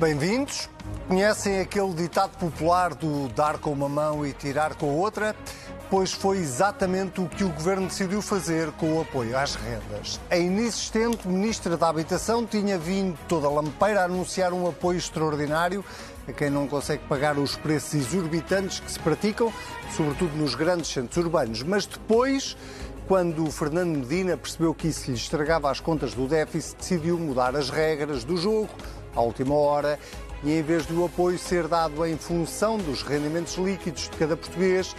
Bem-vindos. Conhecem aquele ditado popular do dar com uma mão e tirar com a outra? Pois foi exatamente o que o governo decidiu fazer com o apoio às rendas. A inexistente ministra da Habitação tinha vindo toda a lampeira a anunciar um apoio extraordinário a quem não consegue pagar os preços exorbitantes que se praticam, sobretudo nos grandes centros urbanos. Mas depois quando o Fernando Medina percebeu que isso lhe estragava as contas do déficit, decidiu mudar as regras do jogo, à última hora e em vez do apoio ser dado em função dos rendimentos líquidos de cada português,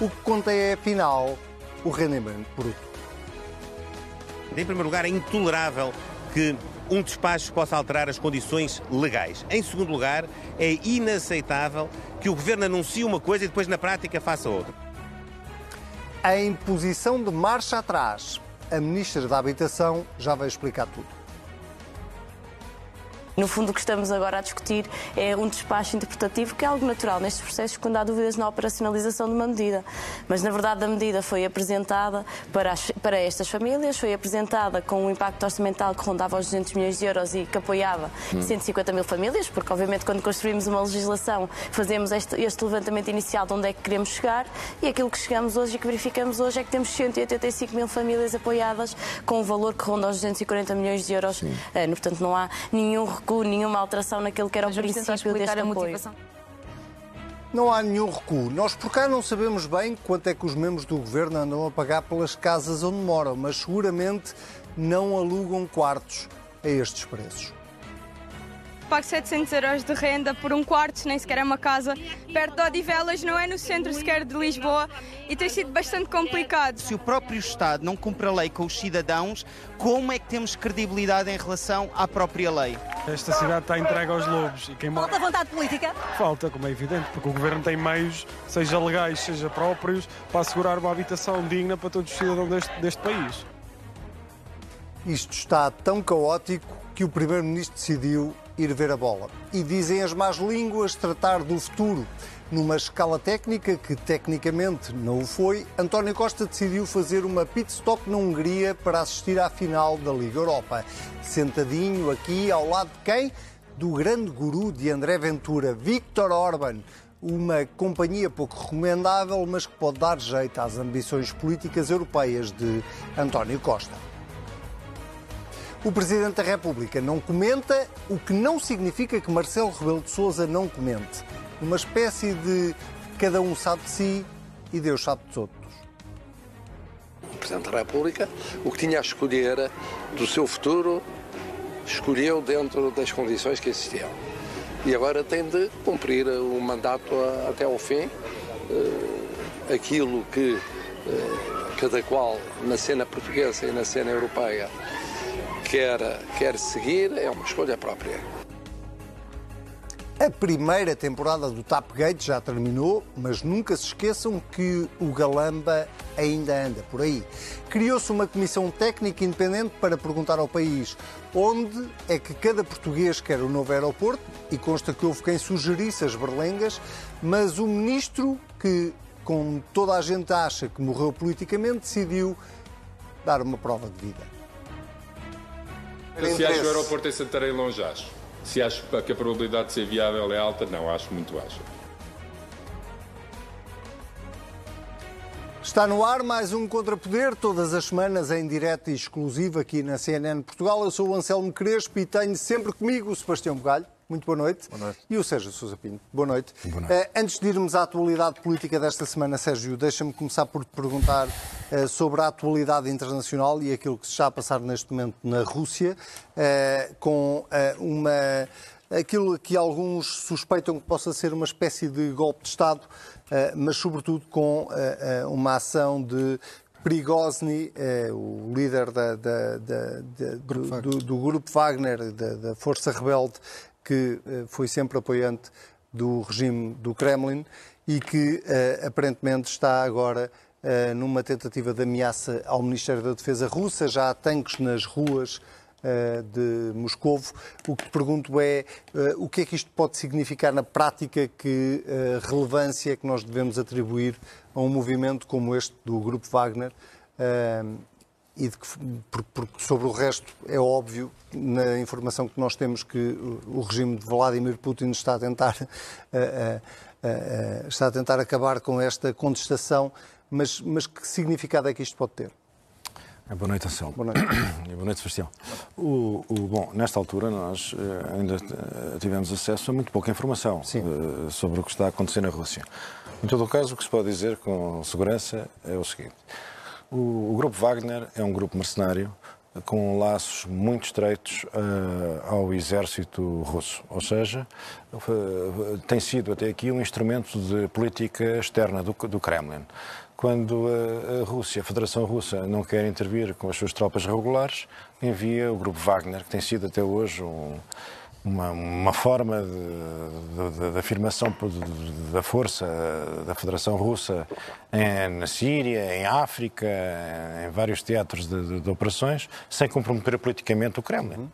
o que conta é, afinal, o rendimento bruto. Em primeiro lugar, é intolerável que um despacho possa alterar as condições legais. Em segundo lugar, é inaceitável que o Governo anuncie uma coisa e depois, na prática, faça outra. A imposição de marcha atrás. A Ministra da Habitação já vai explicar tudo. No fundo, o que estamos agora a discutir é um despacho interpretativo, que é algo natural nestes processos quando há dúvidas na operacionalização de uma medida. Mas, na verdade, a medida foi apresentada para, as, para estas famílias, foi apresentada com um impacto orçamental que rondava os 200 milhões de euros e que apoiava hum. 150 mil famílias, porque, obviamente, quando construímos uma legislação, fazemos este, este levantamento inicial de onde é que queremos chegar e aquilo que chegamos hoje e que verificamos hoje é que temos 185 mil famílias apoiadas com um valor que ronda os 240 milhões de euros. Sim. Portanto, não há nenhum recuo, nenhuma alteração naquilo que era Mas o princípio deste apoio. Não há nenhum recuo. Nós por cá não sabemos bem quanto é que os membros do governo andam a pagar pelas casas onde moram, mas seguramente não alugam quartos a estes preços pago 700 euros de renda por um quarto, nem sequer é uma casa, perto de Odivelas, não é no centro sequer de Lisboa e tem sido bastante complicado. Se o próprio Estado não cumpre a lei com os cidadãos, como é que temos credibilidade em relação à própria lei? Esta cidade está entregue aos lobos. E quem Falta vontade política? Falta, como é evidente, porque o Governo tem meios, seja legais, seja próprios, para assegurar uma habitação digna para todos os cidadãos deste, deste país. Isto está tão caótico que o Primeiro-Ministro decidiu ir ver a bola. E dizem as más línguas tratar do futuro. Numa escala técnica que tecnicamente não o foi, António Costa decidiu fazer uma pit stop na Hungria para assistir à final da Liga Europa. Sentadinho aqui ao lado de quem? Do grande guru de André Ventura, Viktor Orban uma companhia pouco recomendável, mas que pode dar jeito às ambições políticas europeias de António Costa. O Presidente da República não comenta, o que não significa que Marcelo Rebelo de Sousa não comente. Uma espécie de cada um sabe de si e Deus sabe dos outros. O Presidente da República, o que tinha a escolher do seu futuro, escolheu dentro das condições que existiam. E agora tem de cumprir o mandato até ao fim. Eh, aquilo que eh, cada qual na cena portuguesa e na cena europeia quer, quer seguir é uma escolha própria. A primeira temporada do Tapgate já terminou, mas nunca se esqueçam que o Galamba ainda anda por aí. Criou-se uma comissão técnica independente para perguntar ao país onde é que cada português quer o novo aeroporto, e consta que houve quem sugerisse as berlengas, mas o ministro, que com toda a gente acha que morreu politicamente, decidiu dar uma prova de vida. Se que o aeroporto em Santarém longe, acho. Se acho que a probabilidade de ser viável é alta, não, acho muito baixa. Está no ar mais um Contrapoder, todas as semanas em direto e exclusivo aqui na CNN Portugal. Eu sou o Anselmo Crespo e tenho sempre comigo o Sebastião Bugalho. Muito boa noite. Boa noite. E o Sérgio Sousa Pinto. Boa noite. Boa noite. Uh, antes de irmos à atualidade política desta semana, Sérgio, deixa-me começar por te perguntar uh, sobre a atualidade internacional e aquilo que se está a passar neste momento na Rússia, uh, com uma aquilo que alguns suspeitam que possa ser uma espécie de golpe de Estado, mas sobretudo com uma ação de Prigozny, o líder da, da, da, do, do, do, grupo Wagner, da, Força Rebelde, que eh, foi sempre apoiante do regime do Kremlin e que eh, aparentemente está agora eh, numa tentativa de ameaça ao Ministério da Defesa russa. Já há tanques nas ruas de Moscovo. O que pergunto é o que é que isto pode significar na prática, que relevância é que nós devemos atribuir a um movimento como este do Grupo Wagner e que, porque sobre o resto é óbvio, na informação que nós temos, que o regime de Vladimir Putin está a tentar, está a tentar acabar com esta contestação, mas, mas que significado é que isto pode ter? Boa noite, Anselmo. Boa noite. Boa noite, Sebastião. O, o, bom, nesta altura nós ainda tivemos acesso a muito pouca informação sobre o que está a acontecer na Rússia. Em todo o caso, o que se pode dizer com segurança é o seguinte. O, o grupo Wagner é um grupo mercenário com laços muito estreitos uh, ao exército russo. Ou seja, uh, tem sido até aqui um instrumento de política externa do, do Kremlin. Quando a, a, Rússia, a Federação Russa, não quer intervir com as suas tropas regulares, envia o grupo Wagner, que tem sido até hoje um, uma, uma forma de, de, de, afirmação da força da Federação Russa em, na Síria, em África, em vários teatros de, operações, sem comprometer politicamente o Kremlin,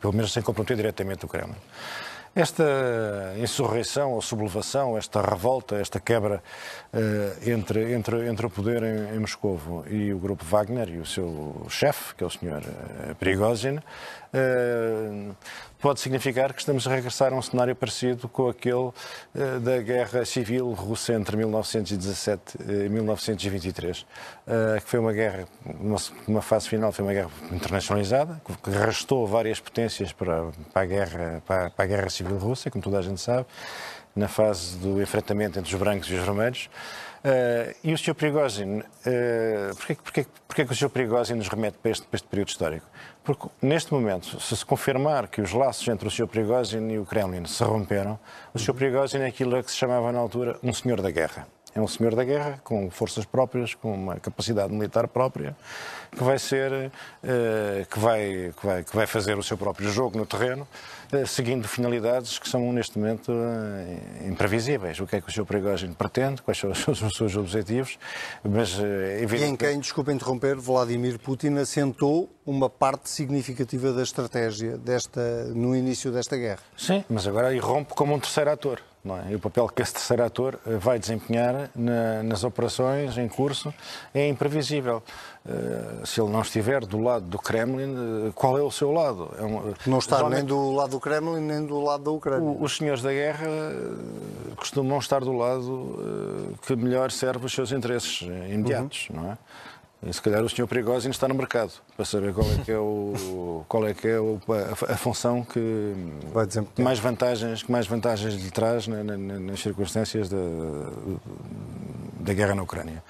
pelo menos sem comprometer diretamente o Kremlin. Esta insurreição ou sublevação, esta revolta, esta quebra uh, entre, entre, entre o poder em, em Moscovo e o grupo Wagner e o seu chefe, que é o senhor uh, Prigozhin, uh, pode significar que estamos a regressar a um cenário parecido com aquele uh, da guerra civil russa entre 1917 e 1923, uh, que foi uma guerra, numa fase final, foi uma guerra internacionalizada, que arrastou várias potências para, para, a guerra, para, para a guerra civil russa, como toda a gente sabe, na fase do enfrentamento entre os brancos e os vermelhos. Uh, e o Sr. Prigozhin, uh, porquê, que o Sr. Prigozhin nos remete para este, para este período histórico? Porque, neste momento, se se confirmar que os laços entre o Sr. Prigozhin e o Kremlin se romperam, o Sr. Prigozhin é aquilo que se chamava na altura um senhor da guerra. É um senhor da guerra, com forças próprias, com uma capacidade militar própria, que vai ser, uh, que, vai, que, vai, que vai fazer o seu próprio jogo no terreno, uh, seguindo finalidades que são, neste momento, uh, imprevisíveis. O que é que o Sr. Prigogine pretende, quais são os seus, os seus objetivos, mas... E em quem, desculpa interromper, Vladimir Putin assentou uma parte significativa da estratégia desta, no início desta guerra. Sim, mas agora irrompe como um terceiro ator. É? E o papel que esse terceiro ator eh, vai desempenhar na, nas operações em curso é imprevisível. Uh, se ele não estiver do lado do Kremlin, uh, qual é o seu lado? É um, não está nem do lado do Kremlin nem do lado da Ucrânia. O, os senhores da guerra uh, costumam estar do lado que melhor serve os seus interesses imediatos, uhum. não é? E se calhar o senhor Prigozhin está no mercado para saber qual é que é, o, qual é, que é o, a, a, função que mais vantagens, que mais vantagens lhe traz na, na, nas circunstâncias da, da guerra na Ucrânia.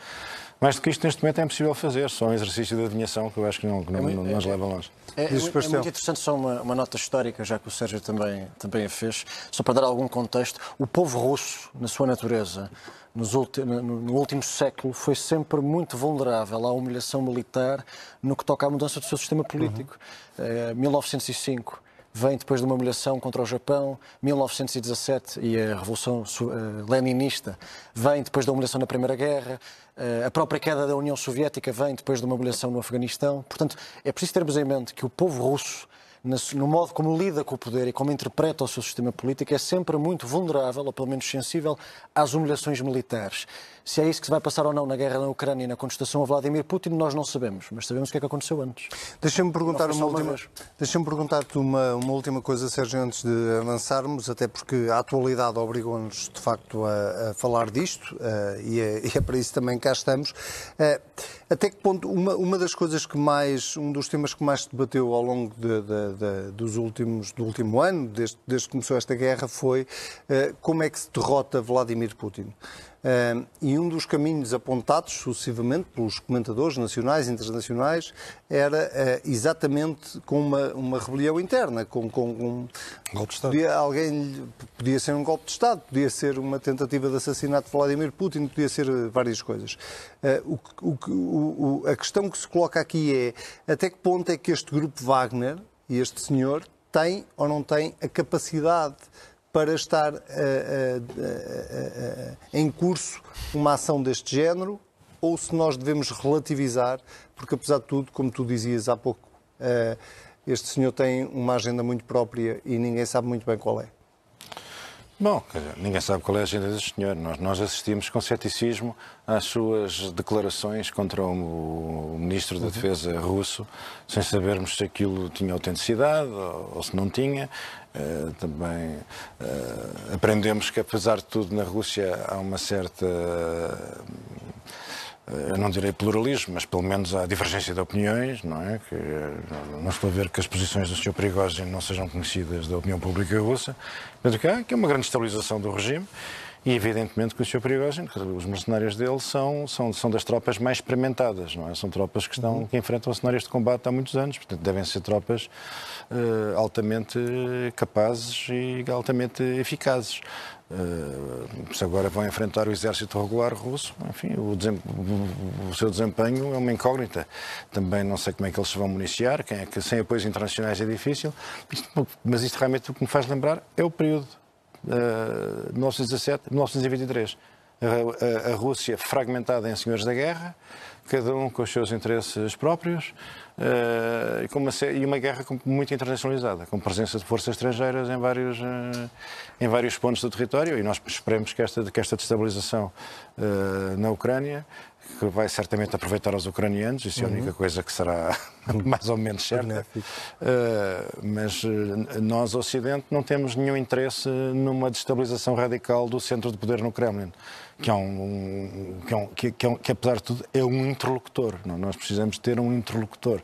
Mais do que isto, neste momento, é impossível fazer. Só um exercício de adivinhação que eu acho que não, que não, é, não nos leva longe. É, é, é, muito interessante, só uma, uma, nota histórica, já que o Sérgio também, também a fez, só para dar algum contexto. O povo russo, na sua natureza, no, último século foi sempre muito vulnerável à humilhação militar no que toca à mudança do seu sistema político. Uhum. Eh, 1905 vem depois de uma humilhação contra o Japão, 1917 e a Revolução uh, Leninista vem depois da humilhação na Primeira Guerra, uh, a própria queda da União Soviética vem depois de uma humilhação no Afeganistão. Portanto, é preciso termos em mente que o povo russo no modo como lida com o poder e como interpreta o seu sistema político, é sempre muito vulnerável, ou pelo menos sensível, às humilhações militares. Se é isso que se vai passar ou não na guerra na Ucrânia e na contestação a Vladimir Putin, nós não sabemos, mas sabemos o que é que aconteceu antes. Deixa-me perguntar uma, última, deixa perguntar-te uma, uma última coisa, Sérgio, antes de avançarmos, até porque a atualidade obrigou-nos, de facto, a, a falar disto, uh, e, é, e, é, para isso também cá estamos. Uh, até que ponto, uma, uma das coisas que mais, um dos temas que mais se debateu ao longo de, de, de, dos últimos, do último ano, desde, desde que começou esta guerra, foi uh, como é que se derrota Vladimir Putin. Uh, e um dos caminhos apontados sucessivamente pelos comentadores nacionais e internacionais era uh, exatamente com uma, uma rebelião interna, com, com um golpe de Estado. Podia, alguém, podia ser um golpe de Estado, podia ser uma tentativa de assassinato de Vladimir Putin, podia ser várias coisas. Uh, o, o, o, a questão que se coloca aqui é até que ponto é que este grupo Wagner e este senhor tem ou não tem a capacidade para estar uh, uh, uh, em curso uma ação deste género ou se nós devemos relativizar, porque apesar de tudo, como tu dizias há pouco, este senhor tem uma agenda muito própria e ninguém sabe muito bem qual é. Bom, ninguém sabe qual é a agenda deste senhor. Nós, nós assistimos com ceticismo às suas declarações contra o, o Ministro da Defesa russo, sem sabermos se aquilo tinha autenticidade ou, ou se não tinha. Uh, também uh, aprendemos que, apesar de tudo, na Rússia há uma certa. Uh, eu não direi pluralismo, mas pelo menos há divergência de opiniões, não é? Que, não estou a ver que as posições do Sr. Prigozhin não sejam conhecidas da opinião pública russa. Portanto, que há, que é uma grande estabilização do regime e, evidentemente, que o Sr. Prigozhin, os mercenários dele são, são, são das tropas mais experimentadas, não é? São tropas que, estão, que enfrentam cenários de combate há muitos anos, portanto, devem ser tropas uh, altamente capazes e altamente eficazes. Uh, se agora vão enfrentar o exército regular russo, enfim, o, o, seu desempenho é uma incógnita. Também não sei como é que eles se vão municiar, quem é que sem apoios internacionais é difícil, mas isto realmente o que me faz lembrar é o período uh, 1917, 1923. A, Rússia fragmentada em senhores da guerra, cada um com os seus interesses próprios, uh, e, uma, guerra muito internacionalizada, com presença de forças estrangeiras em vários, uh, em vários pontos do território, e nós esperemos que esta, que esta destabilização uh, na Ucrânia que vai certamente aproveitar os ucranianos, isso é a única uhum. coisa que será mais ou menos certa. Uh, mas nós, Ocidente, não temos nenhum interesse numa destabilização radical do centro de poder no Kremlin que é um, que, é um, que, que, é um, que, apesar de tudo é um interlocutor. Não? Nós precisamos ter um interlocutor.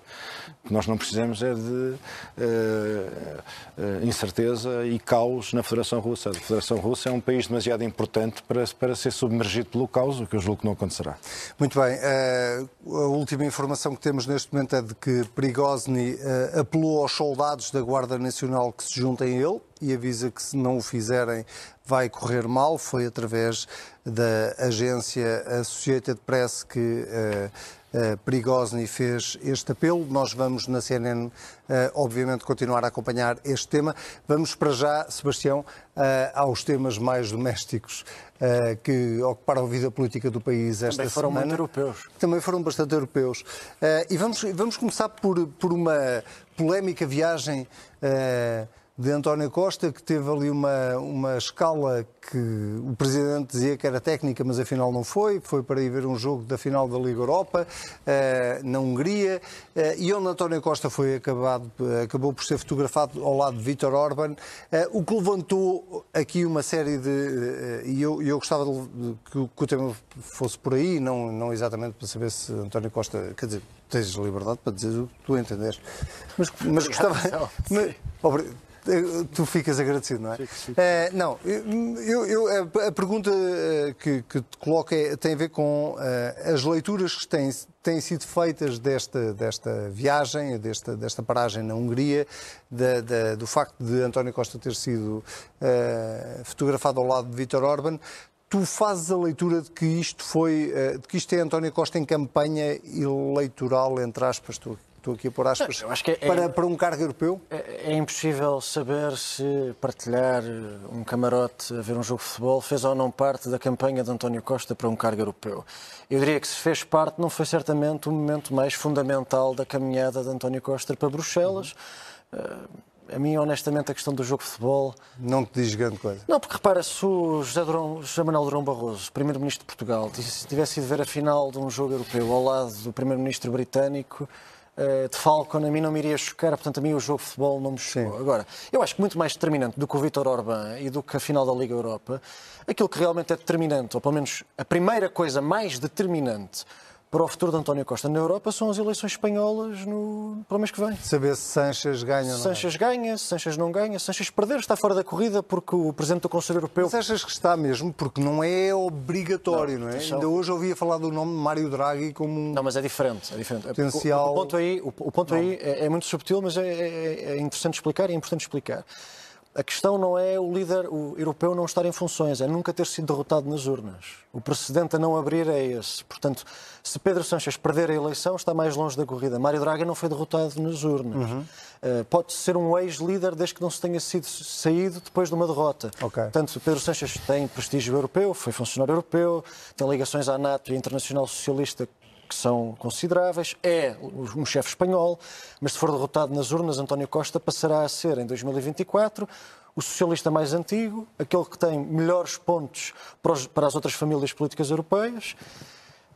Que nós não precisamos é de uh, incerteza e caos na Federação Russa. A Federação Russa é um país demasiado importante para, para ser submergido pelo caos, o que eu julgo que não acontecerá. Muito bem. Uh, a última informação que temos neste momento é de que Prigozny apelou aos soldados da Guarda Nacional que se juntem a ele e avisa que se não o fizerem vai correr mal. Foi através da agência Associated Press que uh, uh, Prigozny fez este apelo. Nós vamos na CNN, uh, obviamente, continuar a acompanhar este tema. Vamos para já, Sebastião, aos temas mais domésticos que ocuparam a vida política do país esta Também foram semana. muito europeus. Também foram bastante europeus. e vamos, vamos começar por, por uma polémica viagem de António Costa, que teve ali uma, uma escala que o Presidente dizia que era técnica, mas afinal não foi. Foi para ir ver um jogo da final da Liga Europa, uh, na Hungria, uh, e onde António Costa foi acabado, acabou por ser fotografado ao lado de Vítor Orban, uh, o que levantou aqui uma série de. e eu, eu gostava de, de, que, que, o tema fosse por aí, não, não exatamente para saber se António Costa. Quer dizer, tens liberdade para dizer o que tu entenderes. Mas, mas gostava. Mas, Tu ficas agradecido, não é? Fico, fico. Uh, não, eu, eu, a, pergunta eh, que, que te coloco é, tem a ver com uh, as leituras que têm, têm sido feitas desta, desta viagem, desta, desta paragem na Hungria, da, da, do facto de António Costa ter sido uh, fotografado ao lado de Vítor Orban. Tu fazes a leitura de que isto foi, de que isto é António Costa em campanha eleitoral, entre aspas, tu Estou aqui a pôr aspas. Não, é, para, é, para um cargo europeu? É, é, impossível saber se partilhar um camarote a ver um jogo de futebol fez ou não parte da campanha de António Costa para um cargo europeu. Eu diria que se fez parte, não foi certamente o momento mais fundamental da caminhada de António Costa para Bruxelas. Uhum. A mim, honestamente, a questão do jogo de futebol. Não te diz grande coisa. Não, porque repara, se o José, Durão, José Manuel Durão Barroso, Primeiro-Ministro de Portugal, tivesse ido ver a final de um jogo europeu ao lado do Primeiro-Ministro britânico, de Falcon, a mim não me iria chocar, portanto, a mim o jogo de futebol não me chocou. Sim. Agora, eu acho que muito mais determinante do que o Vítor Orbán e do que a final da Liga Europa, aquilo que realmente é determinante, ou pelo menos a primeira coisa mais determinante para o futuro de António Costa na Europa são as eleições espanholas no, para o mês que vem. Saber se Sanches ganha ou não. Sanches ganha, se Sanches não ganha. Sanches perder está fora da corrida porque o Presidente do Conselho Europeu... Mas achas que está mesmo? Porque não é obrigatório, não, não é? Ainda hoje ouvia falar do nome de Mário Draghi como um... Não, mas é diferente. É diferente. Potencial... O, o, ponto aí, o, o ponto aí é, é, muito subtil, mas é, é, é interessante explicar e é importante explicar. A questão não é o líder o europeu não estar em funções, é nunca ter sido derrotado nas urnas. O precedente a não abrir é esse. Portanto, se Pedro Sanches perder a eleição, está mais longe da corrida. Mário Draga não foi derrotado nas urnas. Uhum. Uh, pode ser um ex-líder desde que não se tenha sido saído depois de uma derrota. Okay. Portanto, Pedro Sanches tem prestígio europeu, foi funcionário europeu, tem ligações à NATO e à Internacional Socialista que são consideráveis, é um chefe espanhol, mas se for derrotado nas urnas, António Costa passará a ser, em 2024, o socialista mais antigo, aquele que tem melhores pontos para, as outras famílias políticas europeias.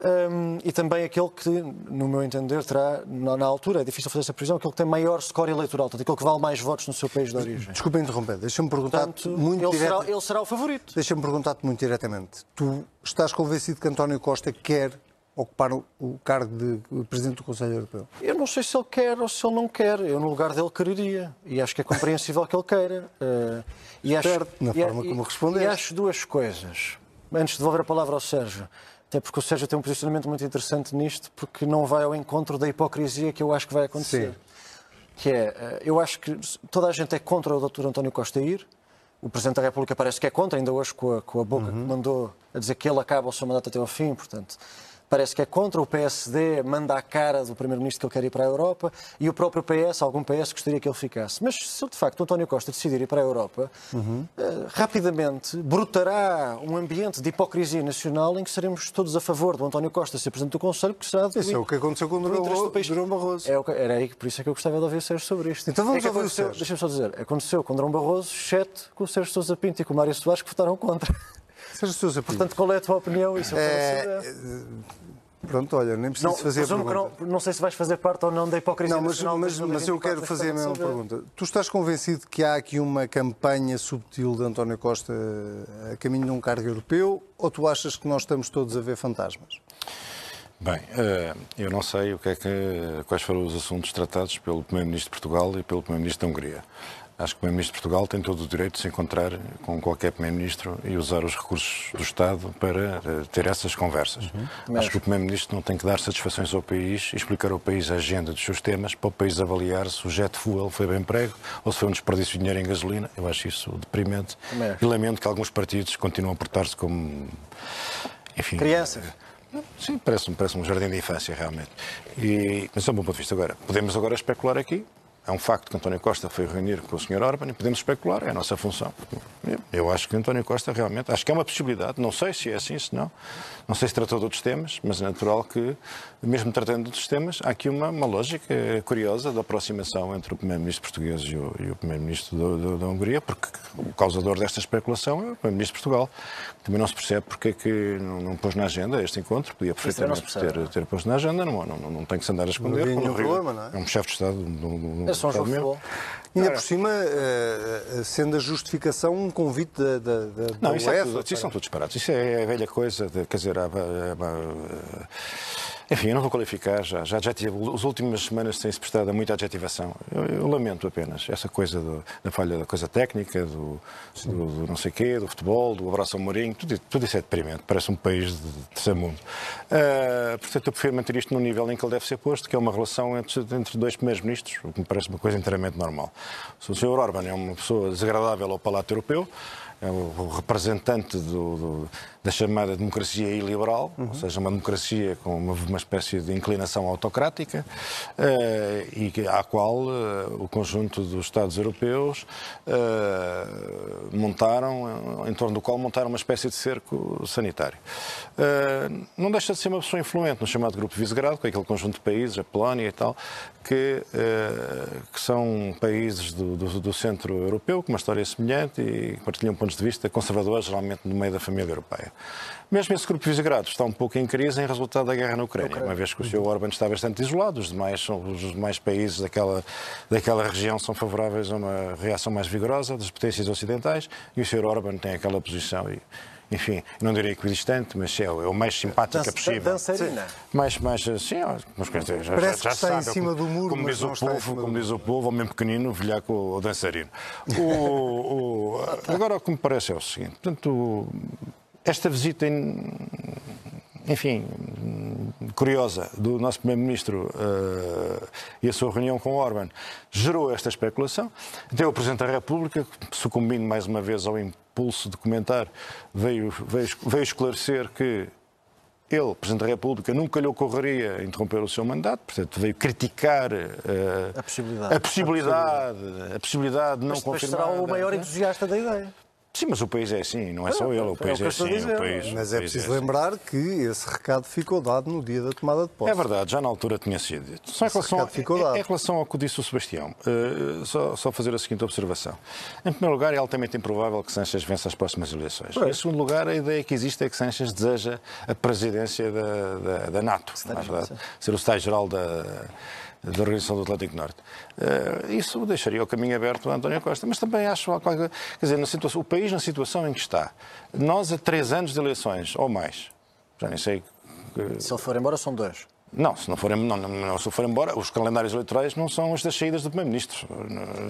Um, e também aquele que, no meu entender, terá, na, na, altura, é difícil fazer essa previsão, aquele que tem maior score eleitoral, portanto, aquele que vale mais votos no seu país de origem. Desculpa interromper, deixa-me perguntar-te muito ele, direta... será, ele será o favorito. Deixa-me perguntar-te muito diretamente. Tu estás convencido que António Costa quer ocupar o cargo de Presidente do Conselho Europeu? Eu não sei se ele quer ou se ele não quer. Eu, no lugar dele, quereria. E acho que é compreensível que ele queira. Uh, e acho, na e, forma como respondeste. E acho duas coisas. Antes de devolver a palavra ao Sérgio. Até porque o Sérgio tem um posicionamento muito interessante nisto, porque não vai ao encontro da hipocrisia que eu acho que vai acontecer. Sim. Que é, eh, eu acho que toda a gente é contra o Dr. António Costa ir. O Presidente da República parece que é contra, ainda hoje com a, com a boca uhum. que mandou a dizer que ele acaba o seu mandato até ao fim, portanto parece que é contra, o PSD manda a cara do Primeiro-Ministro que ele quer ir para a Europa e o próprio PS, algum PS gostaria que ele ficasse. Mas se de facto o António Costa decidir ir para a Europa, uhum. uh, rapidamente brotará um ambiente de hipocrisia nacional em que seremos todos a favor do António Costa ser Presidente do Conselho, porque será... Isso é o que aconteceu com o Durão Barroso. É, era aí, por isso é que eu gostava de ouvir o Sérgio sobre isto. Então vamos é ouvir o Sérgio. Deixa-me só dizer, aconteceu com o Durão Barroso, exceto com o Sérgio Sousa Pinto e com o Mário Soares que votaram contra. Portanto, qual é a tua opinião? Isso é, Pronto, olha, nem preciso não, fazer a pergunta. Não, não, sei se vais fazer parte ou não da hipocrisia não, mas, mas, mas eu quero fazer a mesma pergunta. Tu estás convencido que há aqui uma campanha subtil de António Costa a caminho de um cargo europeu ou tu achas que nós estamos todos a ver fantasmas? Bem, eh, eu não sei o que é que, quais foram os assuntos tratados pelo Primeiro-Ministro de Portugal e pelo Primeiro-Ministro da Hungria. Acho que o Primeiro-Ministro de Portugal tem todo o direito de se encontrar com qualquer Primeiro-Ministro e usar os recursos do Estado para uh, ter essas conversas. Uhum. Acho que o Primeiro-Ministro não tem que dar satisfações ao país e explicar ao país a agenda dos seus temas para o país avaliar se o jet fuel foi bem emprego ou se foi um desperdício de dinheiro em gasolina. Eu acho isso deprimente e lamento que alguns partidos continuam a portar-se como. Enfim. Crianças. Sim, parece-me parece um jardim de infância, realmente. E, mas é um bom ponto de vista. Agora, podemos agora especular aqui é um facto que António Costa foi reunir com o Sr. Orban e podemos especular, é a nossa função. Eu acho que António Costa realmente, acho que é uma possibilidade, não sei se é assim, se não, não sei se tratou de outros temas, mas é natural que, mesmo tratando de outros temas, há aqui uma, uma lógica curiosa da aproximação entre o Primeiro-Ministro português e o, o Primeiro-Ministro da Hungria, porque o causador desta especulação é o Primeiro-Ministro de Portugal. Também não se percebe porque é que não, não pôs na agenda este encontro, podia perfeitamente ter, ter posto na agenda, não, não, não tem que se andar a esconder. Não nenhum problema, não é? É um chefe de Estado do, é só um jogo futebol. Ainda por cima, uh, sendo a justificação um convite da, da, da Não, isso, UEFA, é tudo, isso são todos disparados. Isso é a velha coisa, de, quer dizer, há, há, há, enfim, eu não vou qualificar, já, já, já tive, as últimas semanas têm-se prestado a muita adjetivação. Eu, eu, lamento apenas essa coisa do, da falha da coisa técnica, do, do, do, não sei quê, do futebol, do abraço ao Mourinho, tudo, tudo isso é deprimente, parece um país de, terceiro mundo. Uh, portanto, eu prefiro manter isto no nível em que ele deve ser posto, que é uma relação entre, entre dois primeiros ministros, o que me parece uma coisa inteiramente normal. Se o Sr. Orban é uma pessoa desagradável ao Palato Europeu, é o representante do, do, da chamada democracia iliberal, uhum. ou seja, uma democracia com uma, uma espécie de inclinação autocrática, uh, e que, à qual uh, o conjunto dos Estados europeus uh, montaram, em torno do qual montaram uma espécie de cerco sanitário. não deixa de ser uma pessoa influente no chamado Grupo Visegrado, com aquele conjunto de países, a Polónia e tal, que, que são países do, do, do, centro europeu, com uma história semelhante e partilham pontos de vista conservadores, geralmente no meio da família europeia. Mesmo esse grupo de Visegrado está um pouco em crise em resultado da guerra na Ucrânia, uma vez que o Sr. Orban está bastante isolado, os demais, os demais países daquela, daquela região são favoráveis a uma reação mais vigorosa das potências ocidentais e o Sr. Orban tem aquela posição e, enfim, não diria equidistante, mas é o, é o mais simpática Dan possível. Dançarina. Mais, mais assim, mas quer dizer, já, já, já sabe, em cima do muro, como, diz o povo, como diz o povo, o mesmo pequenino, velhaco ou dançarino. O, o, agora, o que me parece é o seguinte, portanto, esta visita, enfim, curiosa do nosso Primeiro-Ministro uh, e a sua reunião com Orban gerou esta especulação. Até o Presidente da República, sucumbindo mais uma vez ao impulso de comentar, veio, veio, veio esclarecer que ele, Presidente da República, nunca lhe ocorreria interromper o seu mandato, portanto, veio criticar uh, a, possibilidade. a possibilidade, a possibilidade de não mas, confirmar. Será o maior entusiasta da ideia. Sim, mas o país é assim, não é só ele, o país é estou a assim. dizer. O país, Mas o é país preciso assim. lembrar que esse recado ficou dado no dia da tomada de posse. É verdade, já na altura tinha sido dito. Só em Esse relação, recado ficou em- dado. em relação ao que disse o Sebastião, eh, só, só fazer a seguinte observação. Em primeiro lugar, é altamente improvável que Sanches vença as próximas eleições. Em segundo lugar, a ideia que existe é que Sanches deseja a presidência da, da, da NATO, não é verdade? ser o secretário-geral da, da Organização do Atlântico Norte. Eh, isso deixaria o caminho aberto a António Costa. Mas também acho, quer dizer, situação, o país na situação em que está, nós a três anos de eleições, ou mais, já nem sei que- Se ele for embora, são dois. Não, se não forem, não, não, não, se for embora, os calendários eleitorais não são os das saídas do Primeiro-Ministro.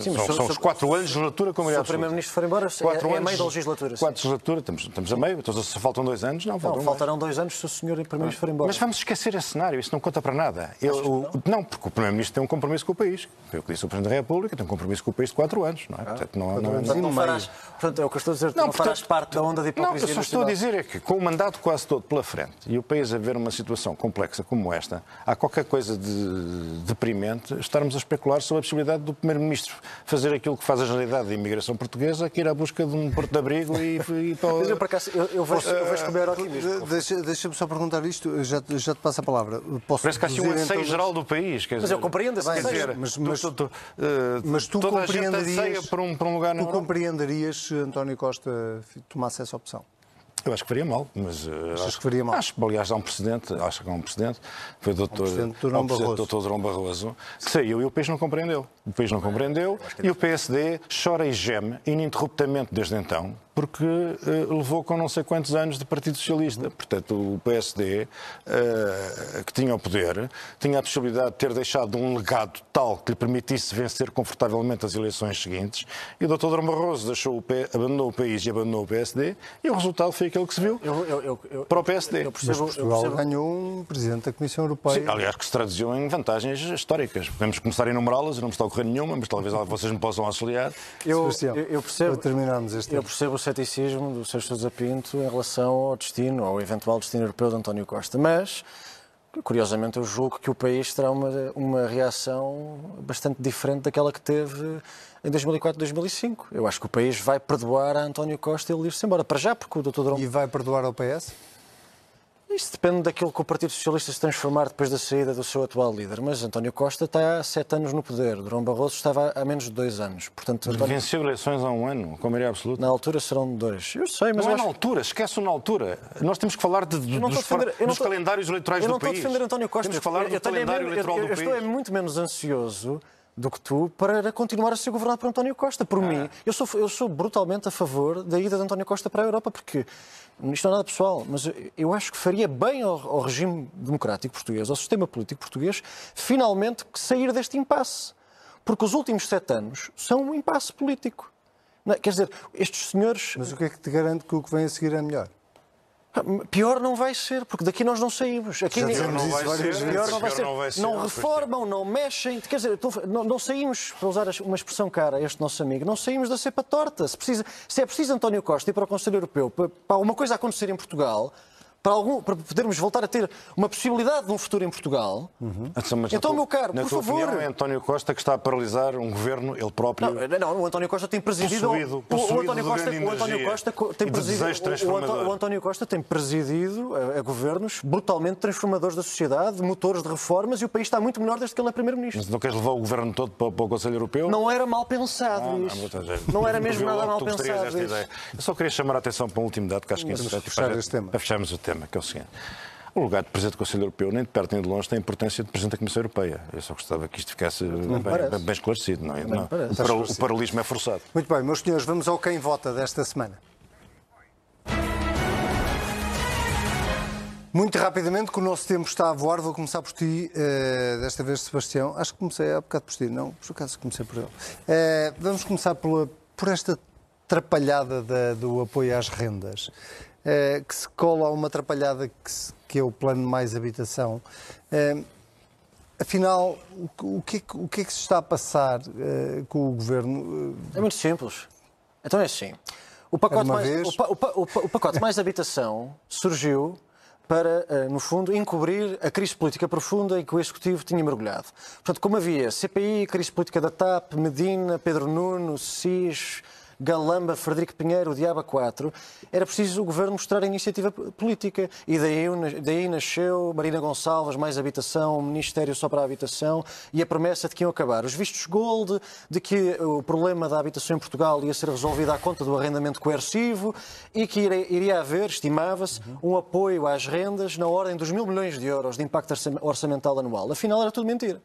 Sim, mas São, se- são se- os quatro anos de legislatura como Se é o. Primeiro-Ministro for embora, Quatro é, é anos- meio da legislatura. Quatro de legislatura, estamos, estamos a meio, então se faltam dois anos, não, Não, faltam faltarão dois anos se o senhor Primeiro-Ministro for embora. Mas vamos esquecer esse cenário, isso não conta para nada. Eu- o- não, porque o Primeiro-Ministro tem um compromisso com o país. O que disse o Presidente da República, tem um compromisso com o país de quatro anos, não é? Portanto, não, não, não meio. farás, portanto, é o que eu estou a dizer, não, farás portanto, parte da onda de Não, hipocrisia eu só estou a dizer é que, com o mandato quase todo pela frente e o país a ver uma situação complexa como esta, há qualquer coisa de deprimente estarmos a especular sobre a possibilidade do Primeiro-Ministro fazer aquilo que faz a generalidade da imigração portuguesa, que ir à busca de um porto de abrigo e, e para... Mas eu, por acaso, eu, eu vejo, eu vejo com o maior otimismo. Deixa- Deixa-me só perguntar isto, já, já te passo a palavra. Posso Parece que há assim um deduzir, anseio então, geral do país. Quer Mas dizer, eu compreendo esse quer dizer, Mas- tu- mas- tu- tu, eh, Mas tu compreenderias- por um, por um lugar Tu Europa. compreenderias se António Costa tomasse essa opção? Eu acho que faria mal, mas eh, Achas acho que faria mal? Acho, aliás, há um precedente, acho que há um precedente, foi o doutor, Durão um precedente Barroso. do Dr. Durão Barroso, que saiu e o país não compreendeu. O país não compreendeu e o PSD chora e geme ininterruptamente desde então, porque eh, levou com não sei quantos anos de Partido Socialista. Portanto, o PSD, eh, que tinha o poder, tinha a possibilidade de ter deixado um legado tal que lhe permitisse vencer confortavelmente as eleições seguintes, e o Dr. Durão Barroso deixou o P- abandonou o país e abandonou o PSD, e o resultado foi aquele que se viu Eu, eu, eu, eu, para o PSD. eu percebo, eu Portugal percebo- ganhou um presidente da Comissão Europeia. Sim, aliás, que se traduziu em vantagens históricas. Podemos começar a enumerá-las, não me está a ocorrer nenhuma, mas talvez vocês me possam auxiliar. eu, eu, eu percebo, para terminarmos este eu tempo. percebo o ceticismo do Sr. Sousa Pinto em relação ao destino, ao eventual destino europeu de António Costa, mas curiosamente eu julgo que o país terá uma, uma reação bastante diferente daquela que teve em 2004, 2005. Eu acho que o país vai perdoar a António Costa ele ir-se embora. Para já, porque o Dr. Durão E vai perdoar ao PS? Isso depende daquilo que o Partido Socialista se transformar depois da saída do seu atual líder. Mas António Costa está há sete anos no poder. Durão Barroso estava há menos de dois anos. Portanto, António- Venceu eleições há um ano, com maioria absoluta. na altura serão dois. Eu sei, mas não eu é na acho... altura, esquece-o na altura. Nós temos que falar de, de- Eu dos, defender- eu dos estou- calendários eleitorais eu não do estou a país. defender António Costa. Temos que falar eu, do eu calendário eu- eleitoral eu, do eu país. estou é muito menos ansioso do que tu para continuar a ser governado por António Costa. Ah. Por mim, eu sou, eu sou brutalmente a favor da ida de António Costa para a Europa, porque isto não é nada pessoal, mas eu- acho que faria bem ao, ao regime democrático português, ao sistema político português, finalmente sair deste impasse. Porque os últimos sete anos são um impasse político. Não é? Quer dizer, estes senhores. Mas o que é que te garante que o que vem a seguir é melhor? Pior não vai ser, porque daqui nós não saímos. Aqui Já ninguém-. Pior não vai Pior ser. não vai ser, Não pois reformam, não mexem. Quer dizer, não, não saímos, para usar uma expressão cara a este nosso amigo, não saímos da cepa torta. Se, precisa, se é preciso António Costa ir para o Conselho Europeu para, para alguma coisa acontecer em Portugal, para, algum, para podermos voltar a ter uma possibilidade de um futuro em Portugal, Então, na Então, tua- meu caro, por favor. opinião, é António Costa que está a paralisar um governo, ele próprio. Não, não, o António Costa tem presidido. Possuído- o- o, possuído António Costa, o António Costa co- tem presidido. o- António Costa tem presidido a, a governos brutalmente transformadores da sociedade, motores de reformas e o país está muito melhor desde que ele é primeiro-ministro. Mas não queres levar o governo todo para, para o Conselho Europeu? Não era mal pensado Ah, não, isso. gente. Não era mesmo nada mal pensado. Eu só queria chamar a atenção para um último dado que acho que é importante para fecharmos o tema, que é o seguinte. O lugar de Presidente do Conselho Europeu, nem de perto nem de longe, tem a importância de Presidente da Comissão Europeia. Eu só gostava que isto ficasse bem, bem- bem esclarecido. Não, é? não, o, paral- o paralelismo é forçado. Muito bem, meus senhores, vamos ao quem vota desta semana. Muito rapidamente, que o nosso tempo está a voar, vou começar por ti, eh, desta vez, Sebastião. Acho que comecei há bocado por ti, não, por acaso comecei por ele. Eh, vamos começar pela- por esta atrapalhada da- do apoio às rendas, eh, que se cola a uma atrapalhada que, se- que é o plano mais habitação. Eh, afinal, o, que- o que, é que- o que é que se está a passar eh, com o governo? É muito simples. Então é assim. O pacote, mais, o pa- o pa- o pa- o pacote mais habitação surgiu para, no fundo, encobrir a crise política profunda em que o Executivo tinha mergulhado. Portanto, como havia CPI, crise política da TAP, Medina, Pedro Nuno, SIS, Galamba, Frederico Pinheiro, Diaba 4, era preciso o governo mostrar a iniciativa política. E daí, daí nasceu Marina Gonçalves, mais habitação, o Ministério só para a habitação e a promessa de que iam acabar os vistos gold, de que o problema da habitação em Portugal ia ser resolvido à conta do arrendamento coercivo e que iria haver, estimava-se, um apoio às rendas na ordem dos mil milhões de euros de impacto orçamental anual. Afinal, era tudo mentira.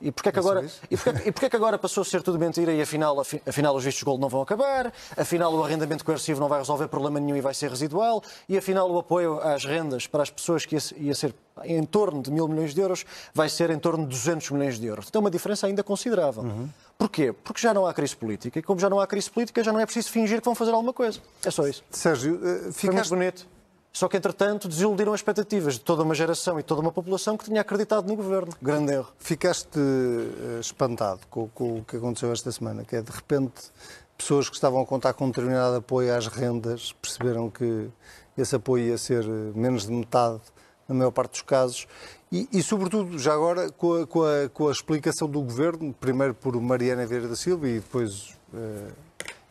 E porquê, que agora, e, porquê, e porquê que agora passou a ser tudo mentira e afinal, afinal os vistos gold não vão acabar, afinal o arrendamento coercivo não vai resolver problema nenhum e vai ser residual, e afinal o apoio às rendas para as pessoas que ia, ia ser em torno de mil milhões de euros vai ser em torno de 200 milhões de euros. Então uma diferença ainda considerável. Uhum. Porquê? Porque já não há crise política e como já não há crise política já não é preciso fingir que vão fazer alguma coisa. É só isso. Sérgio, uh, ficaste... Foi muito bonito. Só que, entretanto, desiludiram as expectativas de toda uma geração e toda uma população que tinha acreditado no governo. Grande erro. Ficaste uh, espantado com, com, o que aconteceu esta semana, que é de repente pessoas que estavam a contar com um determinado apoio às rendas perceberam que esse apoio ia ser eh, menos de metade na maior parte dos casos. E, e sobretudo, já agora, com a, com, a, com a, explicação do governo, primeiro por Mariana Vieira da Silva e depois. Uh,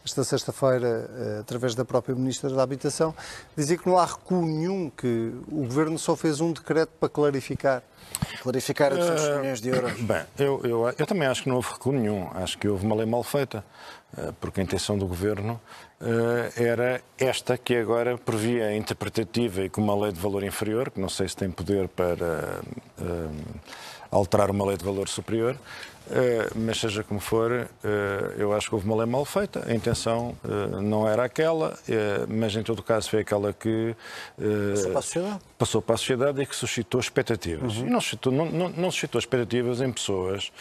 esta sexta-feira, eh, através da própria Ministra da Habitação, dizia que não há recuo nenhum, que o Governo só fez um decreto para clarificar. Clarificar os uh, milhões de euros. Bem, eu, eu, eu, também acho que não houve recuo nenhum. Acho que houve uma lei mal feita, eh, porque a intenção do Governo era esta que agora previa a interpretativa e com uma lei de valor inferior, que não sei se tem poder para alterar uma lei de valor superior, eh, mas seja como for, uh, eu acho que houve uma lei mal feita. A intenção uh, não era aquela, mas em todo caso foi aquela que passou para a sociedade, passou para a sociedade e que suscitou expectativas. Uhum. E não suscitou, não, não, não suscitou expectativas em pessoas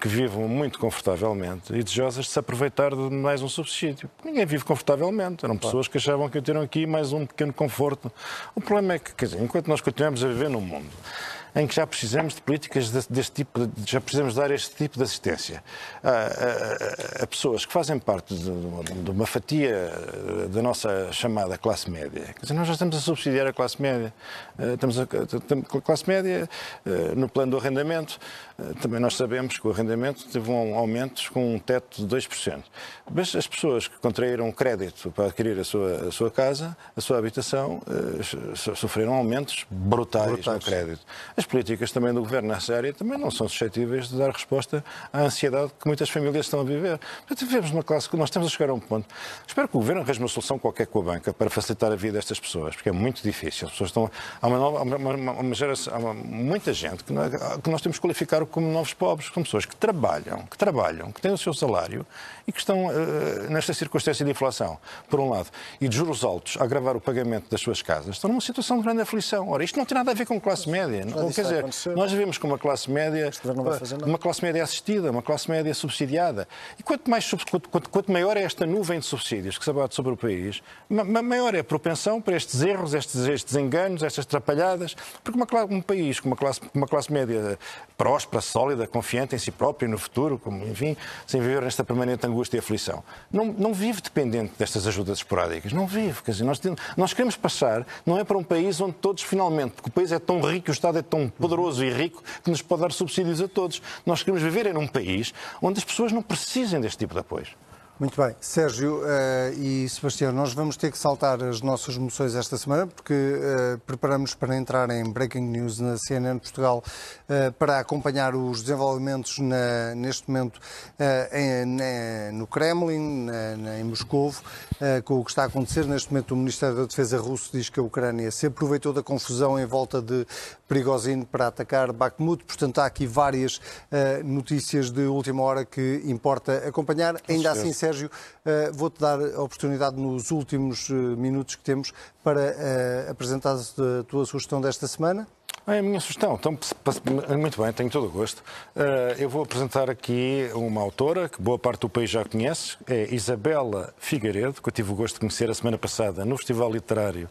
que vivam muito confortavelmente e desejosas de se aproveitar de mais um subsídio. Ninguém vive confortavelmente. Eram pessoas que achavam que teriam aqui mais um pequeno conforto. O problema é que, quer dizer, enquanto nós continuamos a viver num mundo em que já precisamos de políticas deste tipo, já precisamos dar este tipo de assistência a, a, a pessoas que fazem parte de, de, uma fatia da nossa chamada classe média. Quer dizer, nós já estamos a subsidiar a classe média. Estamos a, a classe média no plano do arrendamento. Também nós sabemos que o arrendamento teve um aumento com um teto de 2%. Mas as pessoas que contraíram crédito para adquirir a sua, a sua casa, a sua habitação, sofreram aumentos brutais, brutais. no crédito. As as políticas também do governo nessa área também não são suscetíveis de dar resposta à ansiedade que muitas famílias estão a viver. Portanto, vivemos uma classe que nós estamos a chegar a um ponto. Espero que o governo arranje uma solução qualquer com a banca para facilitar a vida destas pessoas, porque é muito difícil. As pessoas estão. Há, uma nova, uma, uma, uma geração, há uma, muita gente que, nós, que nós temos que qualificar como novos pobres. São pessoas que trabalham, que trabalham, que têm o seu salário e que estão uh, nesta circunstância de inflação, por um lado, e de juros altos a agravar o pagamento das suas casas, estão numa situação de grande aflição. Ora, isto não tem nada a ver com classe média. Não, quer dizer, nós vivemos com uma classe média, uma classe média assistida, uma classe média subsidiada. E quanto, mais, quanto, quanto maior é esta nuvem de subsídios que se abate sobre o país, maior é a propensão para estes erros, estes, estes enganos, estas atrapalhadas. Porque uma, um país com uma classe, uma classe média próspera, sólida, confiante em si próprio e no futuro, como, enfim, sem viver nesta permanente angústia e aflição, não, não vive dependente destas ajudas esporádicas. Não vive. Quer dizer, nós, nós queremos passar, não é para um país onde todos finalmente, porque o país é tão rico, o Estado é tão poderoso e rico que nos pode dar subsídios a todos. Nós queremos viver em um país onde as pessoas não precisem deste tipo de apoio. Muito bem. Sérgio uh, e Sebastião, nós vamos ter que saltar as nossas moções esta semana porque uh, preparamos para entrar em Breaking News na CNN Portugal uh, para acompanhar os desenvolvimentos na, neste momento em, na, no Kremlin, na, em Moscou, com o que está a acontecer. Neste momento o Ministério da Defesa russo diz que a Ucrânia se aproveitou da confusão em volta de Prigozhin para atacar Bakhmut. Portanto, há aqui várias notícias de última hora que importa acompanhar. Ainda assim, Sérgio, uh, vou-te dar a oportunidade nos últimos uh, minutos que temos para uh, apresentar a tua sugestão desta semana. É a minha sugestão. Então, muito bem, tenho todo o gosto. Eu vou apresentar aqui uma autora que boa parte do país já conhece, é Isabela Figueiredo, que eu tive o gosto de conhecer a semana passada no Festival Literário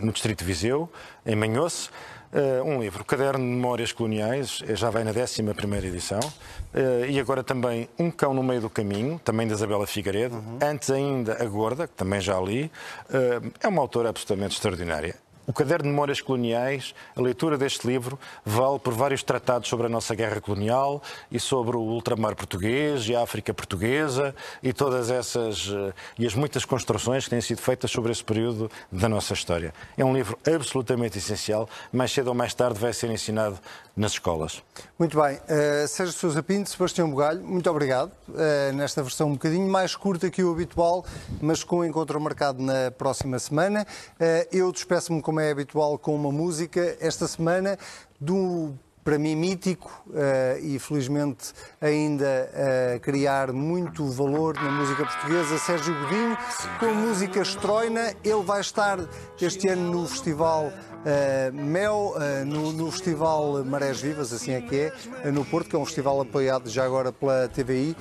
no Distrito de Viseu, em Manhoce. Uh, um livro, Caderno de Memórias Coloniais, eh, já vai na 11 edição, uh, e agora também Um Cão no Meio do Caminho, também da Isabela Figueiredo, uhum. antes ainda A Gorda, que também já li. Uh, é uma autora absolutamente extraordinária. O Caderno de Memórias Coloniais, a leitura deste livro, vale por vários tratados sobre a nossa guerra colonial e sobre o ultramar português e a África portuguesa e todas essas eh, e as muitas construções que têm sido feitas sobre esse período da nossa história. É um livro absolutamente essencial, mais cedo ou mais tarde vai ser ensinado nas escolas. Muito bem. Uh, Sérgio Sousa Pinto, Sebastião Bugalho, muito obrigado. Uh, nesta versão um bocadinho mais curta que o habitual, mas com o encontro marcado na próxima semana. Uh, eu despeço-me, como é habitual, com uma música. Esta semana, do para mim mítico uh, e felizmente ainda a criar muito valor na música portuguesa, Sérgio Godinho, com música Estroina. Ele vai estar este ano no Festival Uh, Mel, uh, no, no, Festival Marés Vivas, assim é que é, uh, no Porto, que é um festival apoiado já agora pela TVI,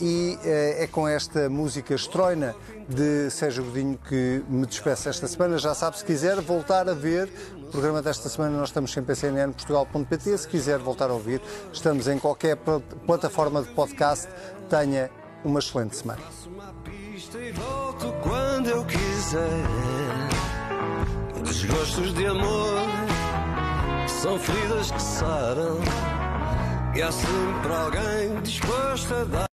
e é com esta música estroina de Sérgio Godinho que me despeço esta semana. Já sabe, se quiser voltar a ver programa desta semana, nós estamos sempre em cnnportugal.pt. Se quiser voltar a ouvir, estamos em qualquer plataforma de podcast. Tenha uma excelente semana. Desgostos de amor são feridas que saram. E há sempre alguém disposto a dar.